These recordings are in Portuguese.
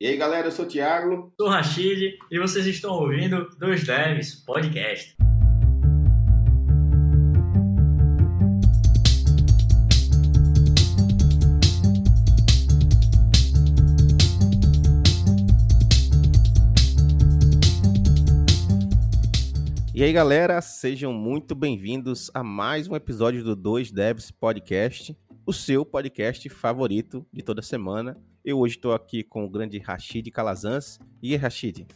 E aí, galera, eu sou o Thiago. Sou o Rashid e vocês estão ouvindo Dois Devs Podcast. E aí, galera, sejam muito bem-vindos a mais um episódio do Dois Devs Podcast, o seu podcast favorito de toda semana. Eu hoje estou aqui com o grande Rashid Calazans. E aí, Rashid?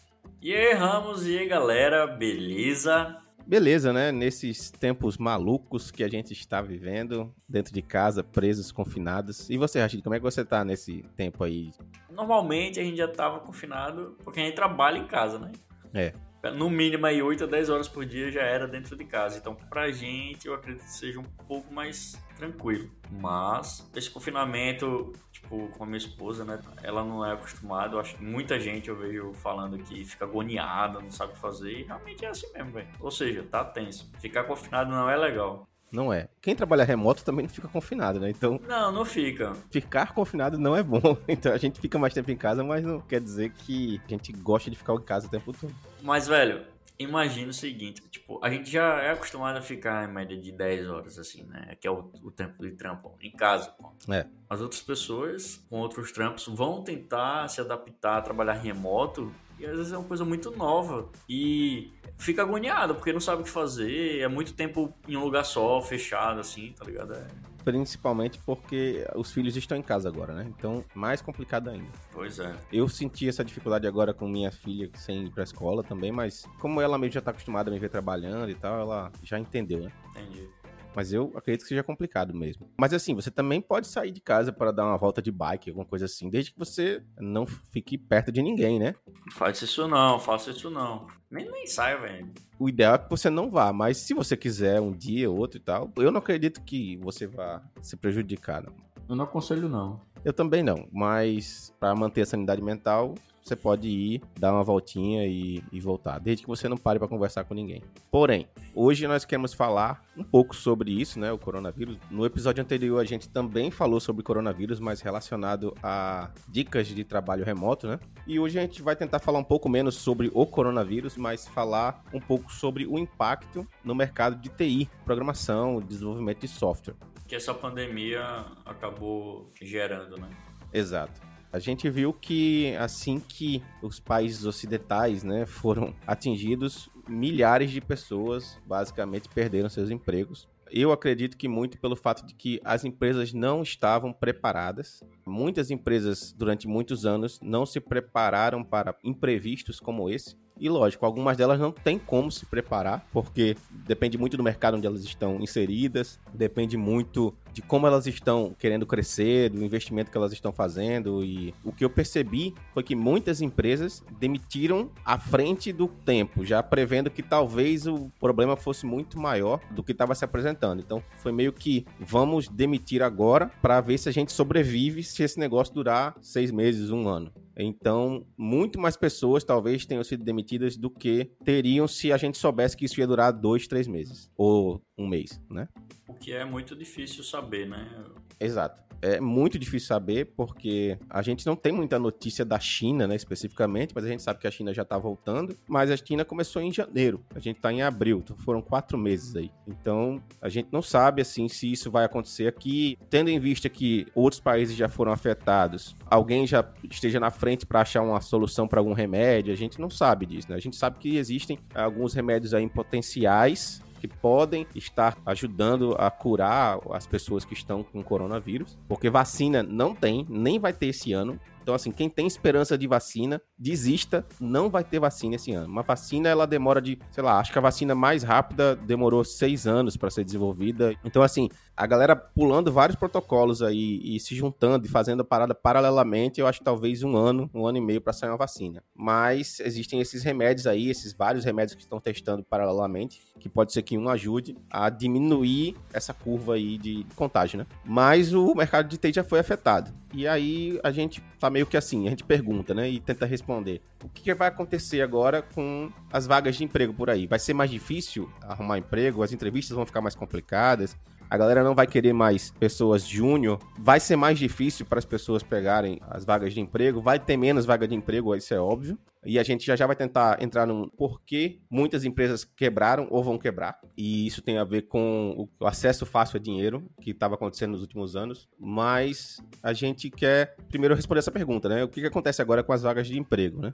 E aí, Ramos, e aí, galera, beleza? Beleza, né? Nesses tempos malucos que a gente está vivendo, dentro de casa, presos, confinados. E você, Rashid, como é que você tá nesse tempo aí? Normalmente a gente já tava confinado porque a gente trabalha em casa, né? É no mínimo aí 8 a 10 horas por dia já era dentro de casa. Então, pra gente, eu acredito que seja um pouco mais tranquilo. Mas esse confinamento, tipo, com a minha esposa, né, ela não é acostumada. Eu acho que muita gente eu vejo falando que fica agoniada, não sabe o que fazer, e realmente é assim mesmo, velho. Ou seja, tá tenso. Ficar confinado não é legal. Não é. Quem trabalha remoto também não fica confinado, né? Então. Não, não fica. Ficar confinado não é bom. Então a gente fica mais tempo em casa, mas não quer dizer que a gente gosta de ficar em casa o tempo todo. Mas, velho, imagina o seguinte: tipo, a gente já é acostumado a ficar em média de 10 horas, assim, né? Que é o, o tempo de trampo em casa. Pô. É. As outras pessoas com outros trampos vão tentar se adaptar a trabalhar remoto e às vezes é uma coisa muito nova. E fica agoniado, porque não sabe o que fazer. É muito tempo em um lugar só, fechado, assim, tá ligado? É. Principalmente porque os filhos estão em casa agora, né? Então, mais complicado ainda. Pois é. Eu senti essa dificuldade agora com minha filha sem ir pra escola também, mas como ela mesmo já tá acostumada a me ver trabalhando e tal, ela já entendeu, né? Entendi. Mas eu acredito que seja complicado mesmo. Mas assim, você também pode sair de casa para dar uma volta de bike, alguma coisa assim, desde que você não fique perto de ninguém, né? Faça isso não, faça isso não. Nem, nem saia, velho. O ideal é que você não vá, mas se você quiser um dia, outro e tal, eu não acredito que você vá se prejudicar, não. Eu não aconselho, não. Eu também não, mas para manter a sanidade mental, você pode ir, dar uma voltinha e, e voltar, desde que você não pare para conversar com ninguém. Porém, hoje nós queremos falar um pouco sobre isso, né, o coronavírus. No episódio anterior a gente também falou sobre coronavírus, mas relacionado a dicas de trabalho remoto, né? E hoje a gente vai tentar falar um pouco menos sobre o coronavírus, mas falar um pouco sobre o impacto no mercado de TI, programação, desenvolvimento de software. Que essa pandemia acabou gerando, né? Exato. A gente viu que assim que os países ocidentais né, foram atingidos, milhares de pessoas basicamente perderam seus empregos. Eu acredito que muito pelo fato de que as empresas não estavam preparadas. Muitas empresas, durante muitos anos, não se prepararam para imprevistos como esse. E lógico, algumas delas não tem como se preparar, porque depende muito do mercado onde elas estão inseridas, depende muito de como elas estão querendo crescer, do investimento que elas estão fazendo. E o que eu percebi foi que muitas empresas demitiram à frente do tempo, já prevendo que talvez o problema fosse muito maior do que estava se apresentando. Então foi meio que vamos demitir agora para ver se a gente sobrevive se esse negócio durar seis meses, um ano. Então, muito mais pessoas talvez tenham sido demitidas do que teriam se a gente soubesse que isso ia durar dois, três meses ou um mês, né? O que é muito difícil saber, né? Exato é muito difícil saber, porque a gente não tem muita notícia da China, né, especificamente, mas a gente sabe que a China já tá voltando. Mas a China começou em janeiro, a gente tá em abril, então foram quatro meses aí. Então a gente não sabe, assim, se isso vai acontecer aqui, tendo em vista que outros países já foram afetados, alguém já esteja na frente para achar uma solução para algum remédio, a gente não sabe disso, né? A gente sabe que existem alguns remédios aí potenciais que podem estar ajudando a curar as pessoas que estão com coronavírus, porque vacina não tem, nem vai ter esse ano. Então, assim, quem tem esperança de vacina, desista, não vai ter vacina esse ano. Uma vacina, ela demora de, sei lá, acho que a vacina mais rápida demorou seis anos para ser desenvolvida. Então, assim, a galera pulando vários protocolos aí e se juntando e fazendo a parada paralelamente, eu acho que talvez um ano, um ano e meio para sair uma vacina. Mas existem esses remédios aí, esses vários remédios que estão testando paralelamente, que pode ser que um ajude a diminuir essa curva aí de contágio, né? Mas o mercado de TI já foi afetado. E aí a gente tá meio que assim, a gente pergunta, né, e tenta responder. O que vai acontecer agora com as vagas de emprego por aí? Vai ser mais difícil arrumar emprego? As entrevistas vão ficar mais complicadas? A galera não vai querer mais pessoas júnior, vai ser mais difícil para as pessoas pegarem as vagas de emprego, vai ter menos vaga de emprego, isso é óbvio. E a gente já já vai tentar entrar num porquê muitas empresas quebraram ou vão quebrar. E isso tem a ver com o acesso fácil a dinheiro que estava acontecendo nos últimos anos. Mas a gente quer primeiro responder essa pergunta, né? O que, que acontece agora com as vagas de emprego, né?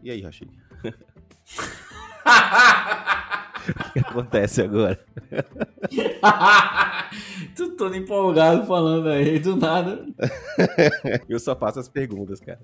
E aí, Rachid? o que acontece agora? tu todo empolgado falando aí, do nada. Eu só faço as perguntas, cara.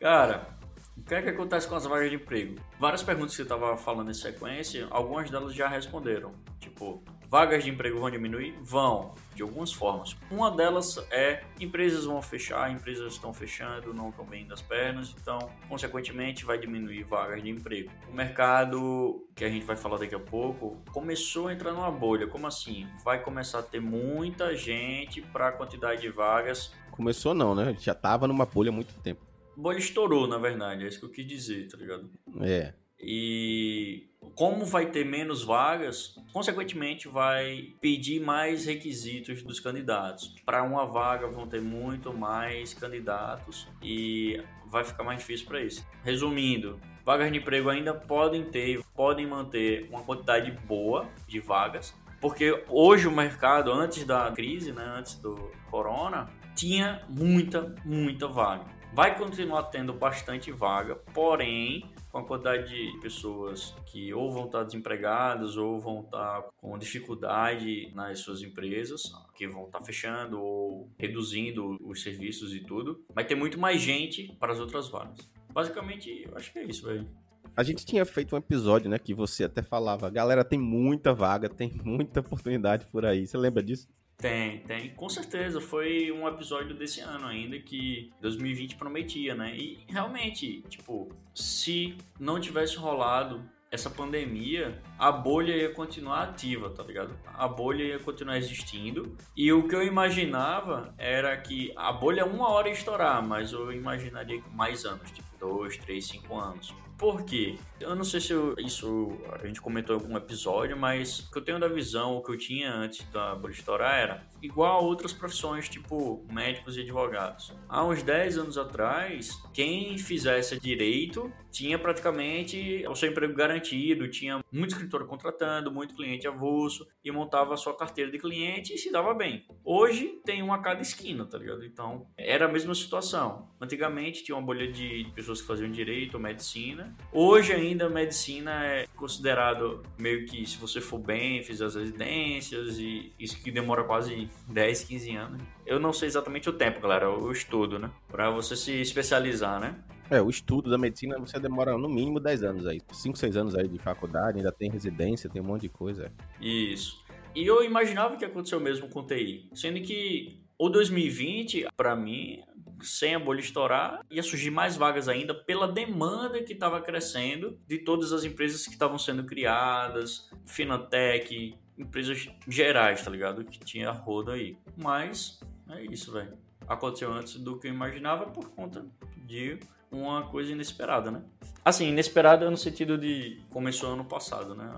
Cara, o que é que acontece com as vagas de emprego? Várias perguntas que você estava falando em sequência, algumas delas já responderam. Tipo, Vagas de emprego vão diminuir? Vão, de algumas formas. Uma delas é empresas vão fechar, empresas estão fechando, não estão bem das pernas, então, consequentemente, vai diminuir vagas de emprego. O mercado, que a gente vai falar daqui a pouco, começou a entrar numa bolha. Como assim? Vai começar a ter muita gente para a quantidade de vagas. Começou não, né? Já tava numa bolha há muito tempo. Bolha estourou, na verdade, é isso que eu quis dizer, tá ligado? É. E como vai ter menos vagas, consequentemente vai pedir mais requisitos dos candidatos. Para uma vaga vão ter muito mais candidatos e vai ficar mais difícil para isso. Resumindo, vagas de emprego ainda podem ter, podem manter uma quantidade boa de vagas, porque hoje o mercado antes da crise, né, antes do corona, tinha muita, muita vaga. Vai continuar tendo bastante vaga, porém com a quantidade de pessoas que ou vão estar desempregadas ou vão estar com dificuldade nas suas empresas, que vão estar fechando ou reduzindo os serviços e tudo, vai ter muito mais gente para as outras vagas. Basicamente, eu acho que é isso, velho. A gente tinha feito um episódio, né, que você até falava, galera, tem muita vaga, tem muita oportunidade por aí. Você lembra disso? Tem, tem. Com certeza. Foi um episódio desse ano ainda que 2020 prometia, né? E realmente, tipo, se não tivesse rolado essa pandemia, a bolha ia continuar ativa, tá ligado? A bolha ia continuar existindo. E o que eu imaginava era que a bolha uma hora ia estourar, mas eu imaginaria mais anos, tipo dois, três, cinco anos. Por quê? Eu não sei se eu, isso a gente comentou em algum episódio, mas o que eu tenho da visão, o que eu tinha antes da bolha estourar era igual a outras profissões, tipo médicos e advogados. Há uns 10 anos atrás, quem fizesse direito tinha praticamente o seu emprego garantido, tinha muito escritor contratando, muito cliente avulso e montava a sua carteira de cliente e se dava bem. Hoje tem uma a cada esquina, tá ligado? Então era a mesma situação. Antigamente tinha uma bolha de pessoas que faziam direito ou medicina. Hoje ainda a medicina é considerado meio que se você for bem, fizer as residências e isso que demora quase 10, 15 anos. Eu não sei exatamente o tempo, galera, o estudo, né? Para você se especializar, né? É, o estudo da medicina você demora no mínimo 10 anos aí. 5, 6 anos aí de faculdade, ainda tem residência, tem um monte de coisa. Isso. E eu imaginava que aconteceu mesmo com TI. Sendo que o 2020, para mim, sem a bolha estourar, ia surgir mais vagas ainda pela demanda que estava crescendo de todas as empresas que estavam sendo criadas, Finatec, empresas gerais, tá ligado? Que tinha roda aí. Mas é isso, velho. Aconteceu antes do que eu imaginava por conta de uma coisa inesperada, né? Assim, inesperada no sentido de começou ano passado, né?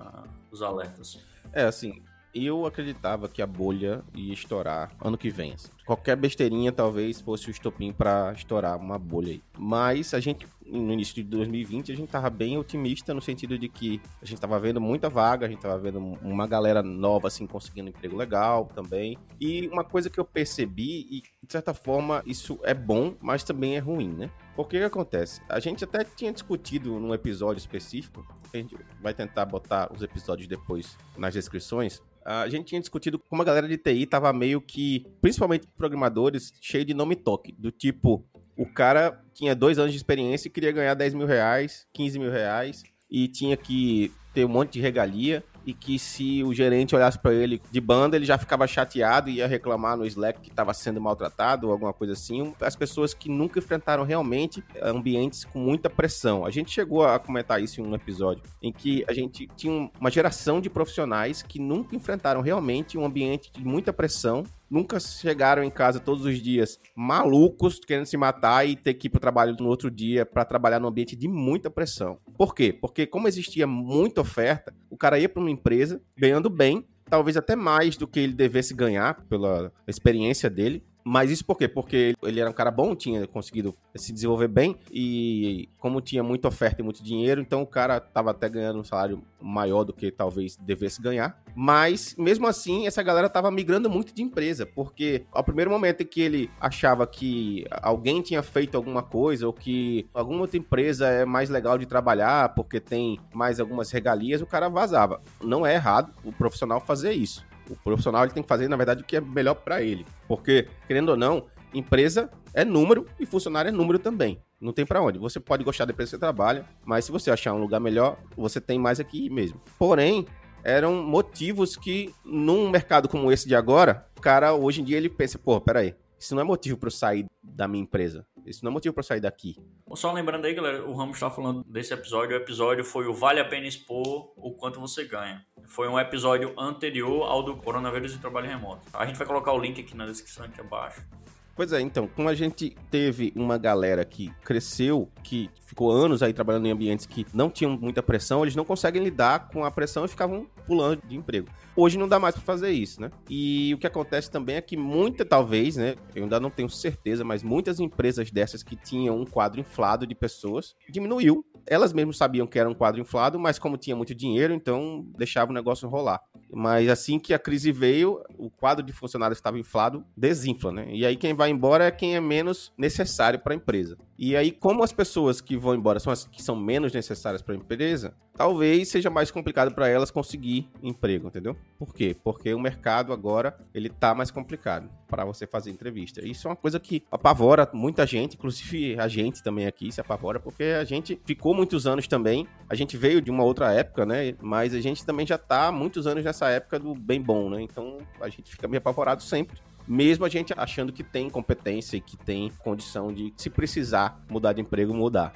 Os alertas. É, assim, eu acreditava que a bolha ia estourar ano que vem. Assim. Qualquer besteirinha talvez fosse o estopim para estourar uma bolha aí. Mas a gente, no início de 2020, a gente tava bem otimista no sentido de que a gente tava vendo muita vaga, a gente tava vendo uma galera nova, assim, conseguindo emprego legal também. E uma coisa que eu percebi, e de certa forma isso é bom, mas também é ruim, né? Porque que acontece? A gente até tinha discutido num episódio específico, a gente vai tentar botar os episódios depois nas descrições, a gente tinha discutido como a galera de TI tava meio que, principalmente programadores, cheio de nome toque. Do tipo, o cara tinha dois anos de experiência e queria ganhar 10 mil reais, 15 mil reais, e tinha que ter um monte de regalia e que se o gerente olhasse para ele de banda, ele já ficava chateado e ia reclamar no Slack que estava sendo maltratado ou alguma coisa assim. As pessoas que nunca enfrentaram realmente ambientes com muita pressão. A gente chegou a comentar isso em um episódio em que a gente tinha uma geração de profissionais que nunca enfrentaram realmente um ambiente de muita pressão nunca chegaram em casa todos os dias malucos, querendo se matar e ter que ir para o trabalho no outro dia para trabalhar num ambiente de muita pressão. Por quê? Porque como existia muita oferta, o cara ia para uma empresa ganhando bem talvez até mais do que ele devesse ganhar pela experiência dele. Mas isso por quê? Porque ele era um cara bom, tinha conseguido se desenvolver bem e como tinha muita oferta e muito dinheiro, então o cara tava até ganhando um salário maior do que talvez devesse ganhar. Mas mesmo assim, essa galera tava migrando muito de empresa, porque ao primeiro momento em que ele achava que alguém tinha feito alguma coisa ou que alguma outra empresa é mais legal de trabalhar porque tem mais algumas regalias, o cara vazava. Não é errado o profissional fazer isso. O profissional ele tem que fazer, na verdade, o que é melhor para ele. Porque, querendo ou não, empresa é número e funcionário é número também. Não tem para onde. Você pode gostar da empresa que você trabalha, mas se você achar um lugar melhor, você tem mais aqui mesmo. Porém, eram motivos que, num mercado como esse de agora, o cara hoje em dia ele pensa, pô, peraí, isso não é motivo para eu sair da minha empresa. Isso não é motivo para eu sair daqui. Só lembrando aí, galera, o Ramos está falando desse episódio. O episódio foi o Vale a Pena Expor o Quanto Você Ganha. Foi um episódio anterior ao do coronavírus e trabalho remoto. A gente vai colocar o link aqui na descrição aqui abaixo. Pois é, então, como a gente teve uma galera que cresceu, que ficou anos aí trabalhando em ambientes que não tinham muita pressão, eles não conseguem lidar com a pressão e ficavam pulando de emprego. Hoje não dá mais para fazer isso, né? E o que acontece também é que muita, talvez, né? Eu ainda não tenho certeza, mas muitas empresas dessas que tinham um quadro inflado de pessoas diminuiu. Elas mesmas sabiam que era um quadro inflado, mas como tinha muito dinheiro, então deixava o negócio rolar. Mas assim que a crise veio, o quadro de funcionários estava inflado, desinfla, né? E aí quem vai embora é quem é menos necessário para a empresa. E aí, como as pessoas que vão embora são as que são menos necessárias para a empresa, talvez seja mais complicado para elas conseguir emprego, entendeu? Por quê? Porque o mercado agora ele tá mais complicado para você fazer entrevista. Isso é uma coisa que apavora muita gente, inclusive a gente também aqui se apavora, porque a gente ficou muitos anos também. A gente veio de uma outra época, né? Mas a gente também já tá muitos anos nessa época do bem bom, né? Então a gente fica meio apavorado sempre mesmo a gente achando que tem competência e que tem condição de, se precisar mudar de emprego, mudar.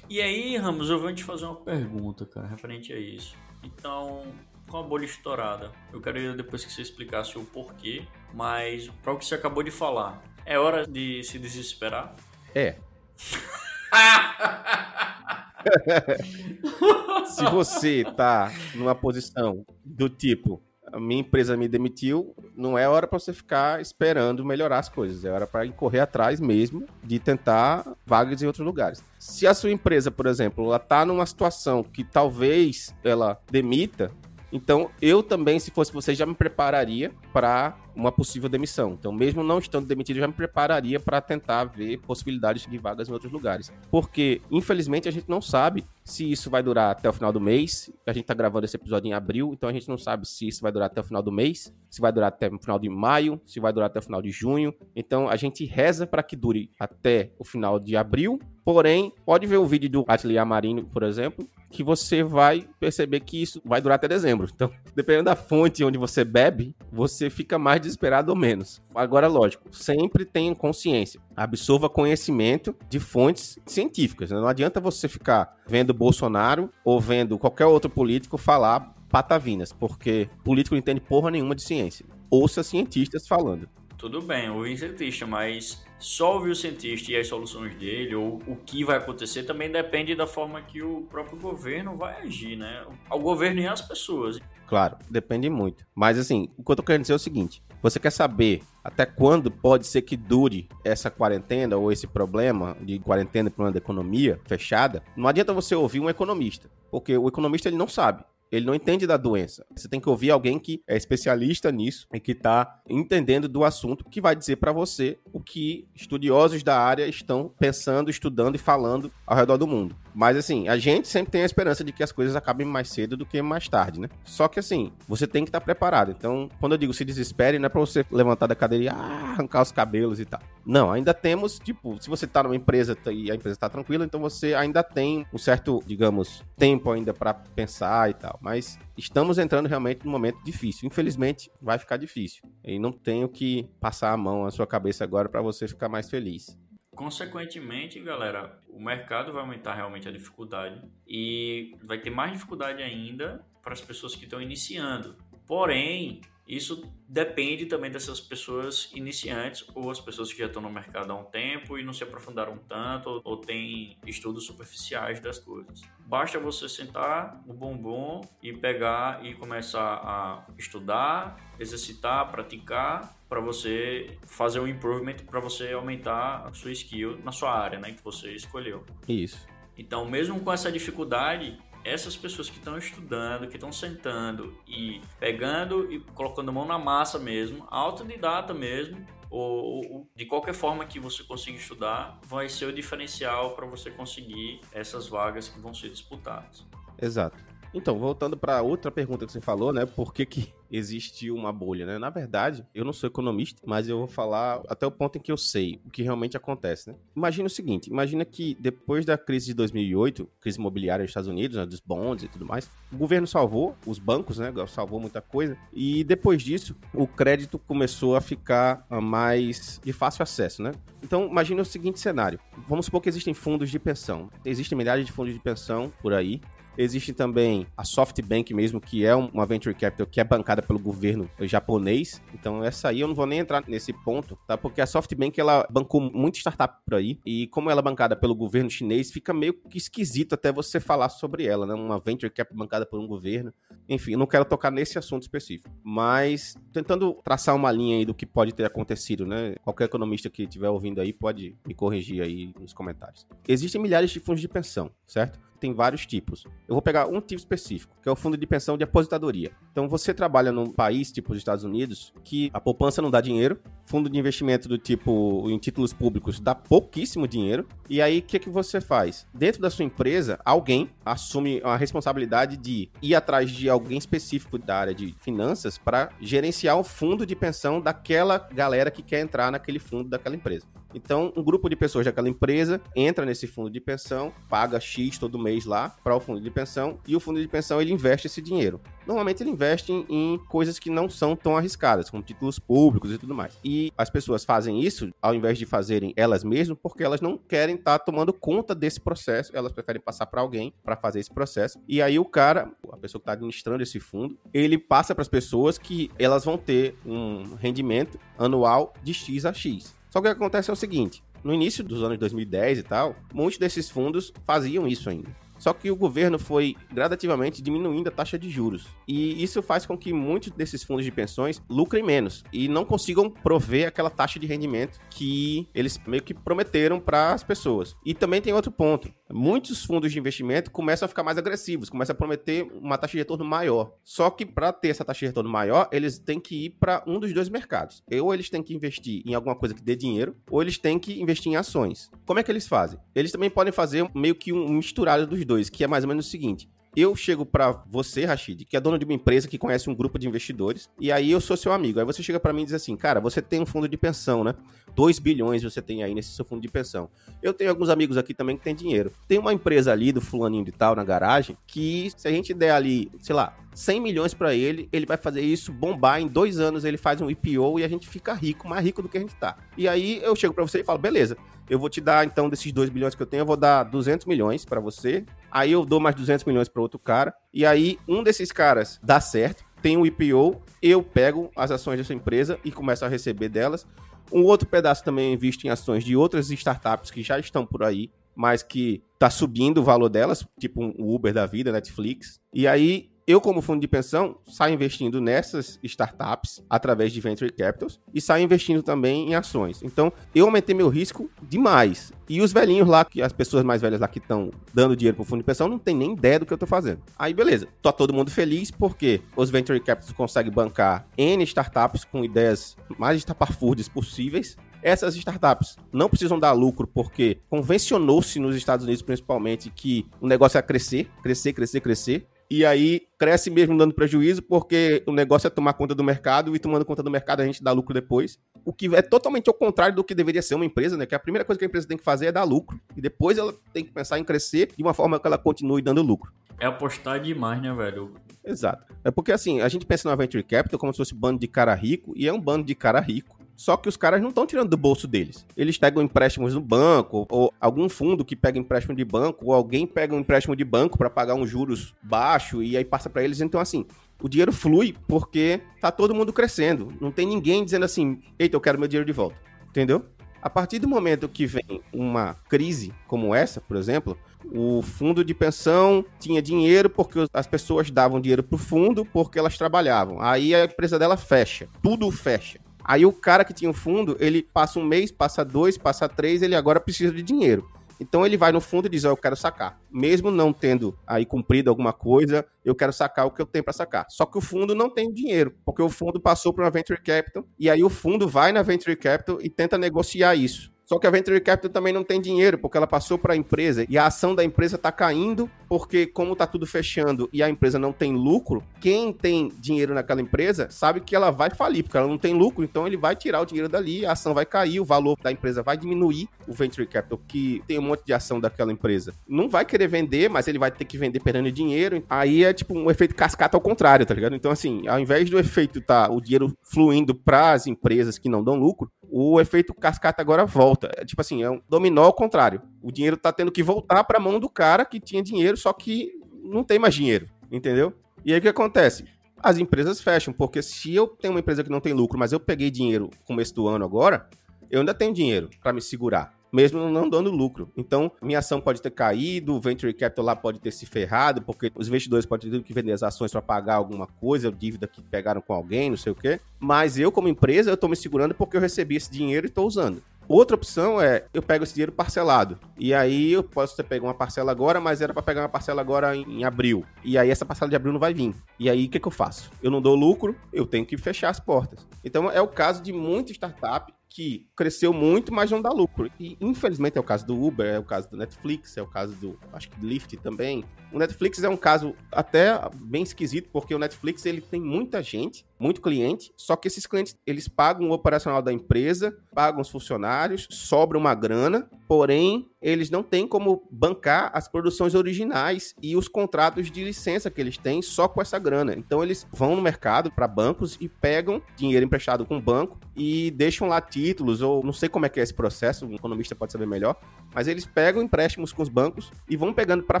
E aí, Ramos, eu vou te fazer uma pergunta, cara, referente a isso. Então, com a bolha estourada, eu queria depois que você explicasse o porquê, mas para o que você acabou de falar, é hora de se desesperar? É. se você tá numa posição do tipo, a minha empresa me demitiu, não é hora para você ficar esperando melhorar as coisas, é hora para correr atrás mesmo de tentar vagas em outros lugares. Se a sua empresa, por exemplo, ela tá numa situação que talvez ela demita, então eu também, se fosse você, já me prepararia para uma possível demissão. Então, mesmo não estando demitido, eu já me prepararia para tentar ver possibilidades de vagas em outros lugares. Porque, infelizmente, a gente não sabe se isso vai durar até o final do mês. A gente está gravando esse episódio em abril, então a gente não sabe se isso vai durar até o final do mês, se vai durar até o final de maio, se vai durar até o final de junho. Então, a gente reza para que dure até o final de abril. Porém, pode ver o vídeo do Ateliê Marino, por exemplo, que você vai perceber que isso vai durar até dezembro. Então, dependendo da fonte onde você bebe, você fica mais desesperado ou menos. Agora, lógico, sempre tenha consciência. Absorva conhecimento de fontes científicas. Né? Não adianta você ficar vendo Bolsonaro ou vendo qualquer outro político falar patavinas, porque político não entende porra nenhuma de ciência. Ouça cientistas falando. Tudo bem, ouvi cientista, mas só ouvir o cientista e as soluções dele, ou o que vai acontecer, também depende da forma que o próprio governo vai agir, né? Ao governo e às pessoas. Claro, depende muito. Mas assim, o que eu tô querendo dizer é o seguinte: você quer saber até quando pode ser que dure essa quarentena ou esse problema de quarentena, problema da economia fechada? Não adianta você ouvir um economista, porque o economista ele não sabe. Ele não entende da doença. Você tem que ouvir alguém que é especialista nisso e que está entendendo do assunto, que vai dizer para você o que estudiosos da área estão pensando, estudando e falando ao redor do mundo. Mas assim, a gente sempre tem a esperança de que as coisas acabem mais cedo do que mais tarde, né? Só que assim, você tem que estar tá preparado. Então, quando eu digo se desespere, não é para você levantar da cadeira e ah, arrancar os cabelos e tal. Não, ainda temos, tipo, se você tá numa empresa e a empresa tá tranquila, então você ainda tem um certo, digamos, tempo ainda para pensar e tal mas estamos entrando realmente num momento difícil. Infelizmente, vai ficar difícil. E não tenho que passar a mão na sua cabeça agora para você ficar mais feliz. Consequentemente, galera, o mercado vai aumentar realmente a dificuldade e vai ter mais dificuldade ainda para as pessoas que estão iniciando. Porém, Isso depende também dessas pessoas iniciantes ou as pessoas que já estão no mercado há um tempo e não se aprofundaram tanto ou, têm estudos superficiais das coisas. Basta você sentar no bumbum e pegar e começar a estudar, exercitar, praticar para você fazer um improvement, para você aumentar a sua skill na sua área, né, que você escolheu. Isso. Então, mesmo com essa dificuldade, essas pessoas que estão estudando, que estão sentando e pegando e colocando a mão na massa mesmo, autodidata mesmo, ou, ou, de qualquer forma que você consiga estudar, vai ser o diferencial para você conseguir essas vagas que vão ser disputadas. Exato. Então, voltando para outra pergunta que você falou, né? Por que, que existiu uma bolha, né? Na verdade, eu não sou economista, mas eu vou falar até o ponto em que eu sei o que realmente acontece, né? Imagina o seguinte, imagina que depois da crise de 2008, crise imobiliária nos Estados Unidos, né, dos bonds e tudo mais, o governo salvou os bancos, né? Salvou muita coisa. E depois disso, o crédito começou a ficar ah, mais de fácil acesso, né? Então, imagina o seguinte cenário. Vamos supor que existem fundos de pensão. Existem milhares de fundos de pensão por aí Existe também a SoftBank mesmo, que é uma venture capital que é bancada pelo governo japonês. Então essa aí eu não vou nem entrar nesse ponto, tá? Porque a SoftBank ela bancou muito startup por aí e como ela é bancada pelo governo chinês, fica meio que esquisito até você falar sobre ela, né? Uma venture capital bancada por um governo. Enfim, eu não quero tocar nesse assunto específico, mas tentando traçar uma linha aí do que pode ter acontecido, né? Qualquer economista que estiver ouvindo aí pode me corrigir aí nos comentários. Existem milhares de fundos de pensão, certo? Tem vários tipos. Eu vou pegar um tipo específico, que é o fundo de pensão de aposentadoria. Então você trabalha num país tipo os Estados Unidos, que a poupança não dá dinheiro, fundo de investimento do tipo em títulos públicos dá pouquíssimo dinheiro, e aí o que, que você faz? Dentro da sua empresa, alguém assume a responsabilidade de ir atrás de alguém específico da área de finanças para gerenciar o fundo de pensão daquela galera que quer entrar naquele fundo daquela empresa. Então, um grupo de pessoas daquela empresa entra nesse fundo de pensão, paga X todo mês lá para o fundo de pensão e o fundo de pensão ele investe esse dinheiro. Normalmente ele investe em, em coisas que não são tão arriscadas, como títulos públicos e tudo mais. E as pessoas fazem isso ao invés de fazerem elas mesmas, porque elas não querem estar tá tomando conta desse processo, elas preferem passar para alguém para fazer esse processo. E aí o cara, a pessoa que está administrando esse fundo, ele passa para as pessoas que elas vão ter um rendimento anual de X a X. Só que o que acontece é o seguinte: no início dos anos 2010 e tal, muitos desses fundos faziam isso ainda. Só que o governo foi gradativamente diminuindo a taxa de juros. E isso faz com que muitos desses fundos de pensões lucrem menos e não consigam prover aquela taxa de rendimento que eles meio que prometeram para as pessoas. E também tem outro ponto. Muitos fundos de investimento começam a ficar mais agressivos, começam a prometer uma taxa de retorno maior. Só que para ter essa taxa de retorno maior, eles têm que ir para um dos dois mercados. Ou eles têm que investir em alguma coisa que dê dinheiro, ou eles têm que investir em ações. Como é que eles fazem? Eles também podem fazer meio que um misturado dos que é mais ou menos o seguinte: eu chego para você, Rashid, que é dono de uma empresa que conhece um grupo de investidores, e aí eu sou seu amigo. Aí você chega para mim e diz assim: "Cara, você tem um fundo de pensão, né? 2 bilhões você tem aí nesse seu fundo de pensão. Eu tenho alguns amigos aqui também que têm dinheiro. Tem uma empresa ali do fulaninho de tal na garagem que se a gente der ali, sei lá, 100 milhões para ele, ele vai fazer isso bombar em dois anos, ele faz um IPO e a gente fica rico, mais rico do que a gente tá. E aí eu chego para você e falo, beleza, eu vou te dar, então, desses 2 bilhões que eu tenho, eu vou dar 200 milhões para você. Aí eu dou mais 200 milhões para outro cara. E aí um desses caras dá certo, tem um IPO, eu pego as ações dessa empresa e começo a receber delas. Um outro pedaço também invisto em ações de outras startups que já estão por aí, mas que tá subindo o valor delas, tipo um Uber da vida, Netflix. E aí eu, como fundo de pensão, saio investindo nessas startups através de venture capitals e saio investindo também em ações. Então, eu aumentei meu risco demais. E os velhinhos lá, que as pessoas mais velhas lá que estão dando dinheiro pro fundo de pensão, não tem nem ideia do que eu tô fazendo. Aí, beleza. Tô todo mundo feliz porque os venture capitals conseguem bancar N startups com ideias mais estapafúrdias possíveis essas startups não precisam dar lucro porque convencionou-se nos Estados Unidos principalmente que o negócio é crescer, crescer, crescer, crescer e aí cresce mesmo dando prejuízo, porque o negócio é tomar conta do mercado, e tomando conta do mercado a gente dá lucro depois. O que é totalmente ao contrário do que deveria ser uma empresa, né? Que a primeira coisa que a empresa tem que fazer é dar lucro. E depois ela tem que pensar em crescer de uma forma que ela continue dando lucro. É apostar demais, né, velho? Exato. É porque assim, a gente pensa na Venture Capital como se fosse um bando de cara rico, e é um bando de cara rico Só que os caras não estão tirando do bolso deles. Eles pegam empréstimos no banco, ou algum fundo que pega empréstimo de banco, ou alguém pega um empréstimo de banco para pagar uns juros baixos e aí passa para eles. Então, assim, o dinheiro flui porque tá todo mundo crescendo. Não tem ninguém dizendo assim, eita, eu quero meu dinheiro de volta. Entendeu? A partir do momento que vem uma crise como essa, por exemplo, o fundo de pensão tinha dinheiro porque as pessoas davam dinheiro pro fundo porque elas trabalhavam. Aí a empresa dela fecha, tudo fecha. Aí o cara que tinha o fundo, ele passa um mês, passa dois, passa três, ele agora precisa de dinheiro. Então ele vai no fundo e diz: oh, Eu quero sacar. Mesmo não tendo aí cumprido alguma coisa, eu quero sacar o que eu tenho para sacar. Só que o fundo não tem dinheiro, porque o fundo passou para uma venture capital e aí o fundo vai na venture capital e tenta negociar isso. Só que a Venture Capital também não tem dinheiro, porque ela passou para a empresa e a ação da empresa está caindo, porque como está tudo fechando e a empresa não tem lucro, quem tem dinheiro naquela empresa sabe que ela vai falir, porque ela não tem lucro, então ele vai tirar o dinheiro dali, a ação vai cair, o valor da empresa vai diminuir. O Venture Capital, que tem um monte de ação daquela empresa, não vai querer vender, mas ele vai ter que vender perdendo dinheiro. Aí é tipo um efeito cascata ao contrário, tá ligado? Então, assim, ao invés do efeito tá o dinheiro fluindo para as empresas que não dão lucro, o efeito cascata agora volta. É, tipo assim, é um dominó ao contrário. O dinheiro tá tendo que voltar para a mão do cara que tinha dinheiro, só que não tem mais dinheiro, entendeu? E aí o que acontece? As empresas fecham, porque se eu tenho uma empresa que não tem lucro, mas eu peguei dinheiro no começo do ano agora, eu ainda tenho dinheiro para me segurar mesmo não dando lucro. Então, minha ação pode ter caído, o venture capital lá pode ter se ferrado, porque os investidores podem ter que vender as ações para pagar alguma coisa, dívida que pegaram com alguém, não sei o quê. Mas eu, como empresa, eu estou me segurando porque eu recebi esse dinheiro e estou usando. Outra opção é eu pego esse dinheiro parcelado. E aí eu posso ter pego uma parcela agora, mas era para pegar uma parcela agora em, abril. E aí essa parcela de abril não vai vir. E aí o que, que eu faço? Eu não dou lucro, eu tenho que fechar as portas. Então é o caso de muita startup que cresceu muito, mas não dá lucro. E infelizmente é o caso do Uber, é o caso do Netflix, é o caso do, acho que do Lyft também. O Netflix é um caso até bem esquisito, porque o Netflix ele tem muita gente, muito cliente, só que esses clientes, eles pagam o operacional da empresa, pagam os funcionários, sobra uma grana, porém, eles não têm como bancar as produções originais e os contratos de licença que eles têm só com essa grana. Então, eles vão no mercado para bancos e pegam dinheiro emprestado com o banco e deixam lá títulos, ou não sei como é que é esse processo, um economista pode saber melhor, mas eles pegam empréstimos com os bancos e vão pegando para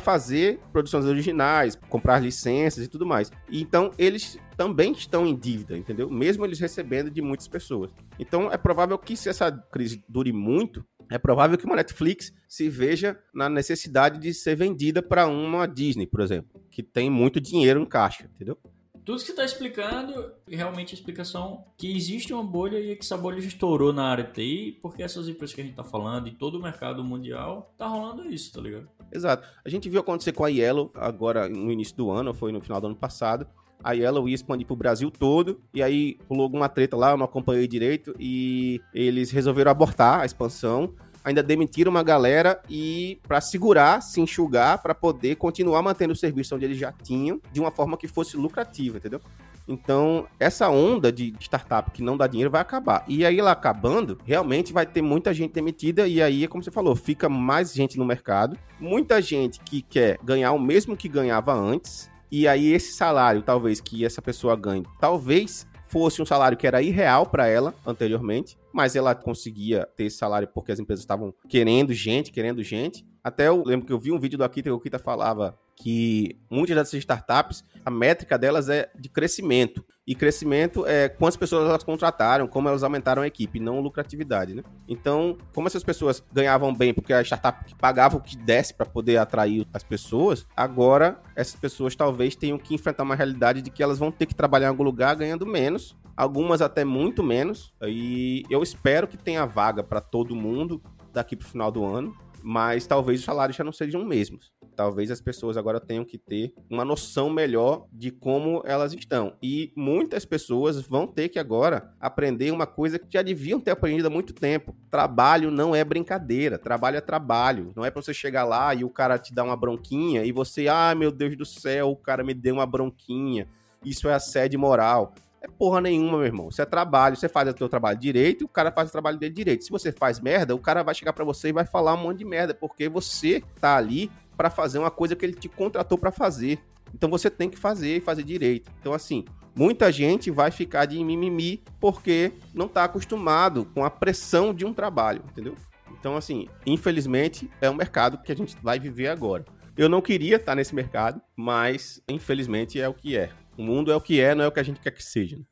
fazer produções originais, comprar licenças e tudo mais. E, então, eles também estão em dívida, entendeu? Mesmo eles recebendo de muitas pessoas. Então, é provável que se essa crise dure muito, é provável que uma Netflix se veja na necessidade de ser vendida para uma Disney, por exemplo, que tem muito dinheiro em caixa, entendeu? Tudo que você está explicando, realmente a explicação que existe uma bolha e que essa bolha estourou na área TI, porque essas empresas que a gente está falando e todo o mercado mundial tá rolando isso, tá ligado? Exato. A gente viu acontecer com a Yellow agora no início do ano, foi no final do ano passado, a Yellow ia expandir pro Brasil todo, e aí rolou alguma treta lá, eu não acompanhei direito, e eles resolveram abortar a expansão, ainda demitiram uma galera e para segurar, se enxugar, para poder continuar mantendo o serviço onde eles já tinham, de uma forma que fosse lucrativa, entendeu? Então, essa onda de startup que não dá dinheiro vai acabar. E aí, ela acabando, realmente vai ter muita gente demitida. E aí, como você falou, fica mais gente no mercado. Muita gente que quer ganhar o mesmo que ganhava antes. E aí esse salário, talvez que essa pessoa ganhe, talvez fosse um salário que era irreal para ela anteriormente, mas ela conseguia ter esse salário porque as empresas estavam querendo gente, querendo gente. Até eu lembro que eu vi um vídeo do Akita que o Akita falava que muitas dessas startups, a métrica delas é de crescimento. E crescimento é quantas pessoas elas contrataram, como elas aumentaram a equipe, não lucratividade, né? Então, como essas pessoas ganhavam bem porque a startup pagava o que desse para poder atrair as pessoas, agora essas pessoas talvez tenham que enfrentar uma realidade de que elas vão ter que trabalhar em algum lugar ganhando menos, algumas até muito menos. E eu espero que tenha vaga para todo mundo daqui para o final do ano mas talvez os salários já não sejam os mesmos. Talvez as pessoas agora tenham que ter uma noção melhor de como elas estão. E muitas pessoas vão ter que agora aprender uma coisa que já deviam ter aprendido há muito tempo. Trabalho não é brincadeira, trabalho é trabalho. Não é para você chegar lá e o cara te dar uma bronquinha e você, ah, meu Deus do céu, o cara me deu uma bronquinha. Isso é assédio moral. É porra nenhuma, meu irmão. Isso é trabalho. Você faz o seu trabalho direito, o cara faz o trabalho dele direito. Se você faz merda, o cara vai chegar para você e vai falar um monte de merda, porque você tá ali para fazer uma coisa que ele te contratou para fazer. Então você tem que fazer e fazer direito. Então, assim, muita gente vai ficar de mimimi porque não está acostumado com a pressão de um trabalho, entendeu? Então, assim, infelizmente, é um mercado que a gente vai viver agora. Eu não queria estar nesse mercado, mas infelizmente é o que é. O mundo é o que é, não é o que a gente quer que seja. Né?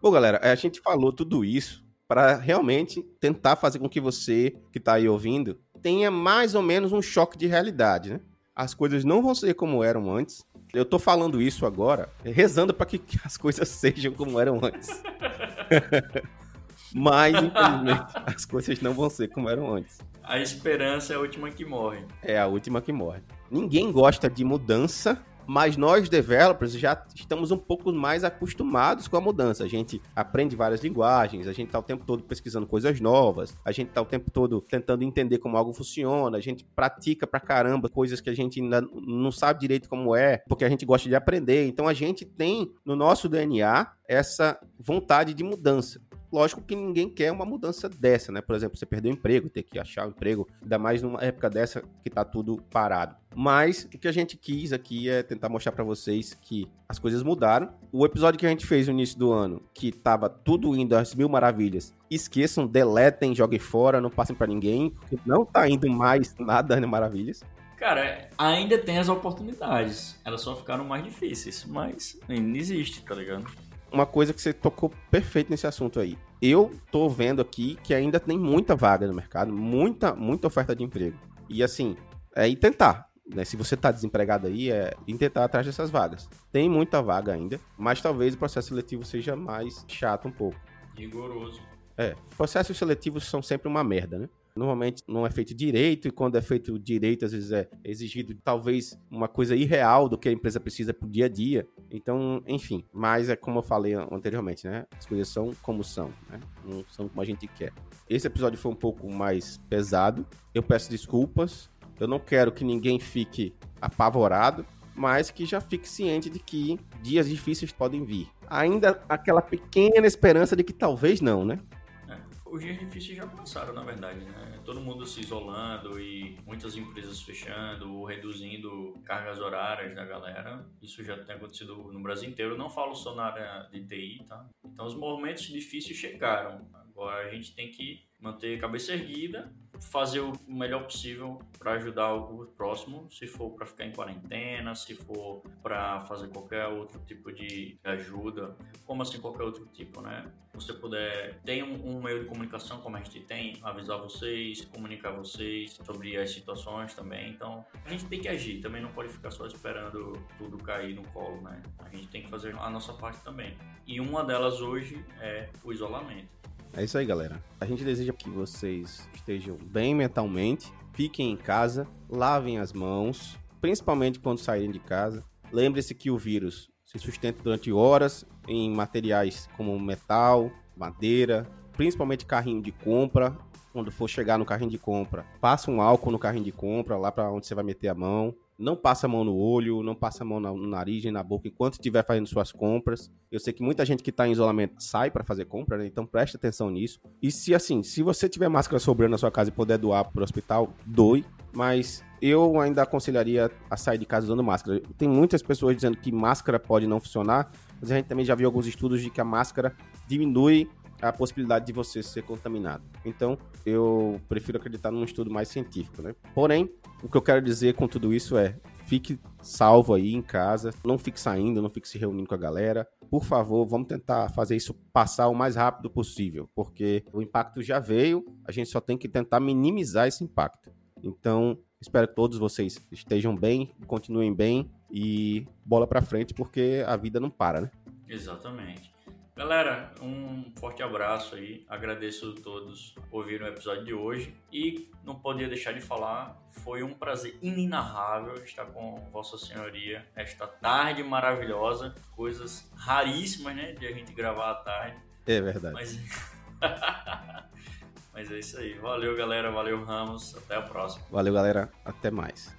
Bom, galera, a gente falou tudo isso para realmente tentar fazer com que você que está aí ouvindo tenha mais ou menos um choque de realidade, né? As coisas não vão ser como eram antes. Eu tô falando isso agora, rezando para que as coisas sejam como eram antes. Mas, infelizmente, as coisas não vão ser como eram antes. A esperança é a última que morre. É a última que morre. Ninguém gosta de mudança, mas nós developers já estamos um pouco mais acostumados com a mudança. A gente aprende várias linguagens, a gente está o tempo todo pesquisando coisas novas, a gente está o tempo todo tentando entender como algo funciona, a gente pratica pra caramba coisas que a gente ainda não sabe direito como é, porque a gente gosta de aprender. Então a gente tem no nosso DNA essa vontade de mudança. Lógico que ninguém quer uma mudança dessa, né? Por exemplo, você perder o emprego, ter que achar um emprego, ainda mais numa época dessa que tá tudo parado. Mas o que a gente quis aqui é tentar mostrar para vocês que as coisas mudaram. O episódio que a gente fez no início do ano, que tava tudo indo às mil maravilhas, esqueçam, deletem, joguem fora, não passem para ninguém, porque não tá indo mais nada às maravilhas. Cara, ainda tem as oportunidades. Elas só ficaram mais difíceis, mas ainda existe, tá ligado? Uma coisa que você tocou perfeito nesse assunto aí. Eu tô vendo aqui que ainda tem muita vaga no mercado, muita, muita oferta de emprego. E assim, é ir tentar. Né? Se você tá desempregado aí, é tentar atrás dessas vagas. Tem muita vaga ainda, mas talvez o processo seletivo seja mais chato um pouco. Rigoroso. É, processos seletivos são sempre uma merda, né? Normalmente não é feito direito, e quando é feito direito, às vezes é exigido talvez uma coisa irreal do que a empresa precisa pro dia a dia. Então, enfim, mas é como eu falei anteriormente, né? As coisas são como são, né? Não são como a gente quer. Esse episódio foi um pouco mais pesado. Eu peço desculpas. Eu não quero que ninguém fique apavorado, mas que já fique ciente de que dias difíceis podem vir. Ainda aquela pequena esperança de que talvez não, né? Os dias difíceis já passaram, na verdade, né? Todo mundo se isolando e muitas empresas fechando ou reduzindo cargas horárias da galera. Isso já tem acontecido no Brasil inteiro. Não falo só na área de TI, tá? Então os movimentos difíceis chegaram. Agora a gente tem que manter a cabeça erguida, fazer o melhor possível para ajudar o próximo, se for para ficar em quarentena, se for para fazer qualquer outro tipo de ajuda, como assim qualquer outro tipo, né? Você puder, tem um, um, meio de comunicação como a gente tem, avisar vocês, comunicar vocês sobre as situações também. Então, a gente tem que agir, também não pode ficar só esperando tudo cair no colo, né? A gente tem que fazer a nossa parte também. E uma delas hoje é o isolamento. É isso aí, galera. A gente deseja que vocês estejam bem mentalmente, fiquem em casa, lavem as mãos, principalmente quando saírem de casa. Lembre-se que o vírus se sustenta durante horas em materiais como metal, madeira, principalmente carrinho de compra. Quando for chegar no carrinho de compra, passa um álcool no carrinho de compra, lá para onde você vai meter a mão não passa a mão no olho, não passa a mão no nariz nem na boca enquanto estiver fazendo suas compras. Eu sei que muita gente que está em isolamento sai para fazer compra, né? então preste atenção nisso. E se assim, se você tiver máscara sobrando na sua casa e puder doar para o hospital, doe. Mas eu ainda aconselharia a sair de casa usando máscara. Tem muitas pessoas dizendo que máscara pode não funcionar, mas a gente também já viu alguns estudos de que a máscara diminui a possibilidade de você ser contaminado. Então, eu prefiro acreditar num estudo mais científico, né? Porém, o que eu quero dizer com tudo isso é: fique salvo aí em casa, não fique saindo, não fique se reunindo com a galera. Por favor, vamos tentar fazer isso passar o mais rápido possível, porque o impacto já veio, a gente só tem que tentar minimizar esse impacto. Então, espero que todos vocês estejam bem, continuem bem e bola para frente, porque a vida não para, né? Exatamente. Galera, um forte abraço aí. Agradeço a todos por ouvirem o episódio de hoje. E não podia deixar de falar, foi um prazer inenarrável estar com Vossa Senhoria esta tarde maravilhosa. Coisas raríssimas, né? De a gente gravar à tarde. É verdade. Mas, Mas é isso aí. Valeu, galera. Valeu, Ramos. Até a próxima. Valeu, galera. Até mais.